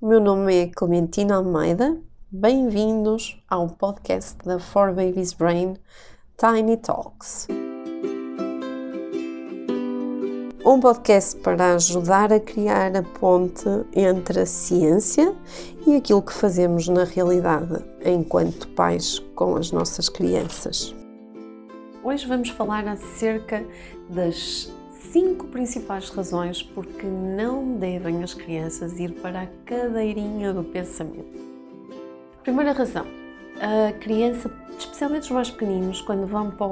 o meu nome é Clementina Almeida. Bem-vindos ao podcast da For Babies Brain Tiny Talks. Um podcast para ajudar a criar a ponte entre a ciência e aquilo que fazemos na realidade enquanto pais com as nossas crianças. Hoje vamos falar acerca das cinco principais razões porque não devem as crianças ir para a cadeirinha do pensamento. Primeira razão, a criança, especialmente os mais pequeninos, quando vão para,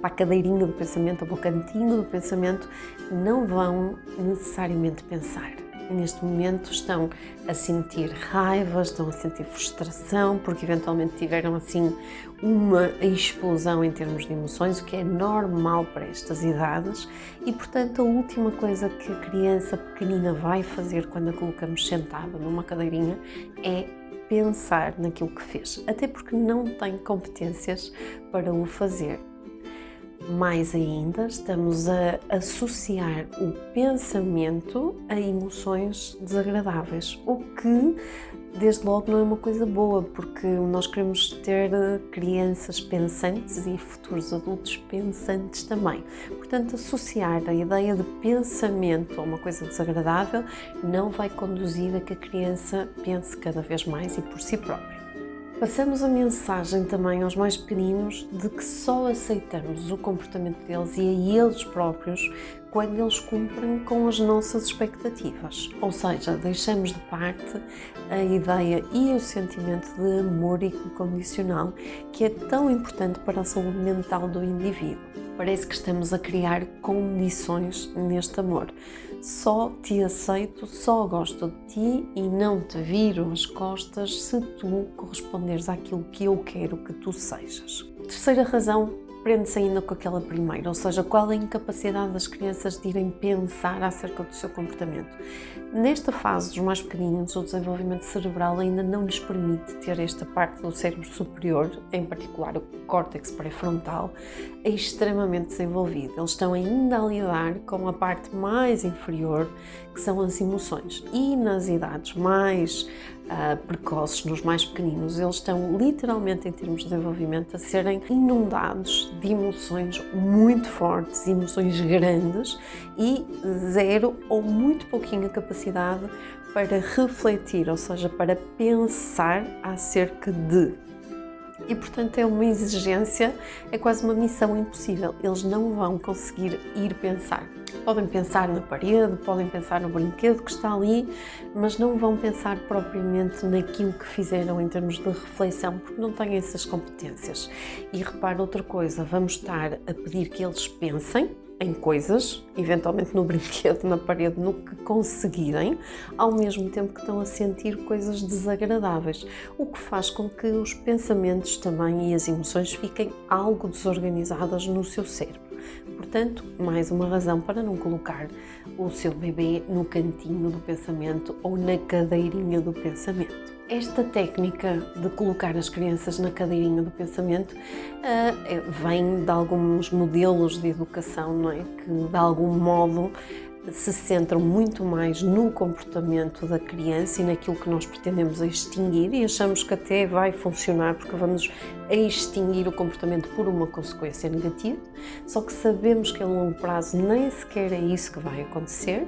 para a cadeirinha do pensamento ou para o cantinho do pensamento, não vão necessariamente pensar neste momento estão a sentir raiva, estão a sentir frustração, porque eventualmente tiveram assim uma explosão em termos de emoções, o que é normal para estas idades, e portanto a última coisa que a criança pequenina vai fazer quando a colocamos sentada numa cadeirinha é pensar naquilo que fez, até porque não tem competências para o fazer. Mais ainda, estamos a associar o pensamento a emoções desagradáveis, o que, desde logo, não é uma coisa boa, porque nós queremos ter crianças pensantes e futuros adultos pensantes também. Portanto, associar a ideia de pensamento a uma coisa desagradável não vai conduzir a que a criança pense cada vez mais e por si própria. Passamos a mensagem também aos mais pequeninos de que só aceitamos o comportamento deles e a eles próprios quando eles cumprem com as nossas expectativas. Ou seja, deixamos de parte a ideia e o sentimento de amor incondicional que é tão importante para a saúde mental do indivíduo. Parece que estamos a criar condições neste amor só te aceito, só gosto de ti e não te viro as costas se tu corresponderes àquilo que eu quero que tu sejas. Terceira razão prende-se ainda com aquela primeira, ou seja, qual é a incapacidade das crianças de irem pensar acerca do seu comportamento. Nesta fase dos mais pequeninos, o desenvolvimento cerebral ainda não lhes permite ter esta parte do cérebro superior, em particular o córtex pré-frontal, extremamente desenvolvido. Eles estão ainda a lidar com a parte mais inferior, que são as emoções. E nas idades mais uh, precoces, nos mais pequeninos, eles estão literalmente, em termos de desenvolvimento, a serem inundados de emoções muito fortes, emoções grandes e zero ou muito pouquinha capacidade para refletir, ou seja, para pensar acerca de e, portanto, é uma exigência, é quase uma missão impossível. Eles não vão conseguir ir pensar. Podem pensar na parede, podem pensar no brinquedo que está ali, mas não vão pensar propriamente naquilo que fizeram em termos de reflexão, porque não têm essas competências. E repara outra coisa: vamos estar a pedir que eles pensem, em coisas, eventualmente no brinquedo, na parede, no que conseguirem, ao mesmo tempo que estão a sentir coisas desagradáveis, o que faz com que os pensamentos também e as emoções fiquem algo desorganizadas no seu cérebro. Portanto, mais uma razão para não colocar o seu bebê no cantinho do pensamento ou na cadeirinha do pensamento. Esta técnica de colocar as crianças na cadeirinha do pensamento uh, vem de alguns modelos de educação, não é? Que de algum modo se centram muito mais no comportamento da criança e naquilo que nós pretendemos extinguir e achamos que até vai funcionar porque vamos extinguir o comportamento por uma consequência negativa, só que sabemos que a longo prazo nem sequer é isso que vai acontecer,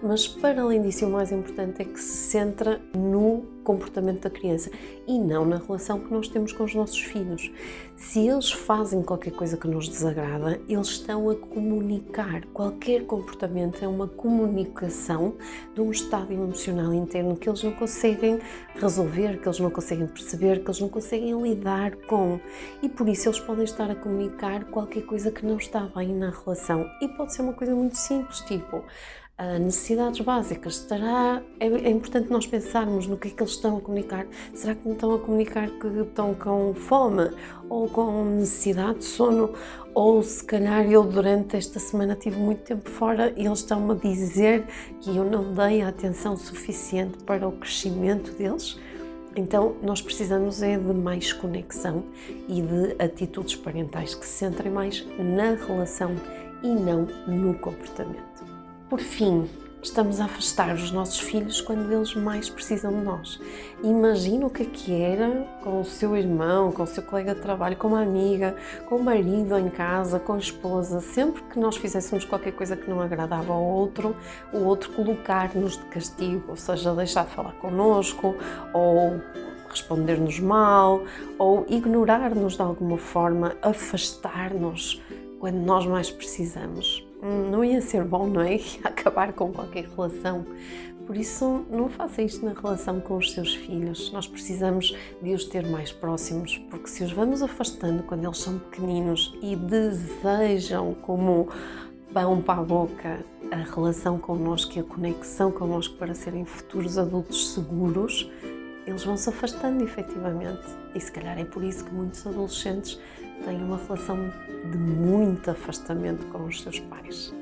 mas para além disso o mais importante é que se centra no comportamento da criança e não na relação que nós temos com os nossos filhos. Se eles fazem qualquer coisa que nos desagrada, eles estão a comunicar. Qualquer comportamento é uma comunicação de um estado emocional interno que eles não conseguem resolver, que eles não conseguem perceber, que eles não conseguem lidar com. E por isso eles podem estar a comunicar qualquer coisa que não está bem na relação. E pode ser uma coisa muito simples, tipo necessidades básicas. Estará, é, é, importante nós pensarmos no que é que eles estão a comunicar. Será que estão a comunicar que estão com fome ou com necessidade de sono? Ou se calhar eu durante esta semana tive muito tempo fora e eles estão a dizer que eu não dei a atenção suficiente para o crescimento deles? Então, nós precisamos é de mais conexão e de atitudes parentais que se centrem mais na relação e não no comportamento. Por fim, estamos a afastar os nossos filhos quando eles mais precisam de nós. Imagina o que é que era com o seu irmão, com o seu colega de trabalho, com uma amiga, com o marido em casa, com a esposa. Sempre que nós fizéssemos qualquer coisa que não agradava ao outro, o outro colocar-nos de castigo, ou seja, deixar de falar connosco, ou responder-nos mal, ou ignorar-nos de alguma forma, afastar-nos quando nós mais precisamos. Hum, não ia ser bom, não é? Acabar com qualquer relação. Por isso, não faça isto na relação com os seus filhos. Nós precisamos de os ter mais próximos, porque se os vamos afastando quando eles são pequeninos e desejam como pão para a boca a relação connosco e a conexão connosco para serem futuros adultos seguros, eles vão se afastando efetivamente. E se calhar é por isso que muitos adolescentes têm uma relação de muito afastamento com os seus pais.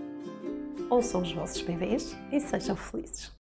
Ouçam os vossos bebês e sejam felizes.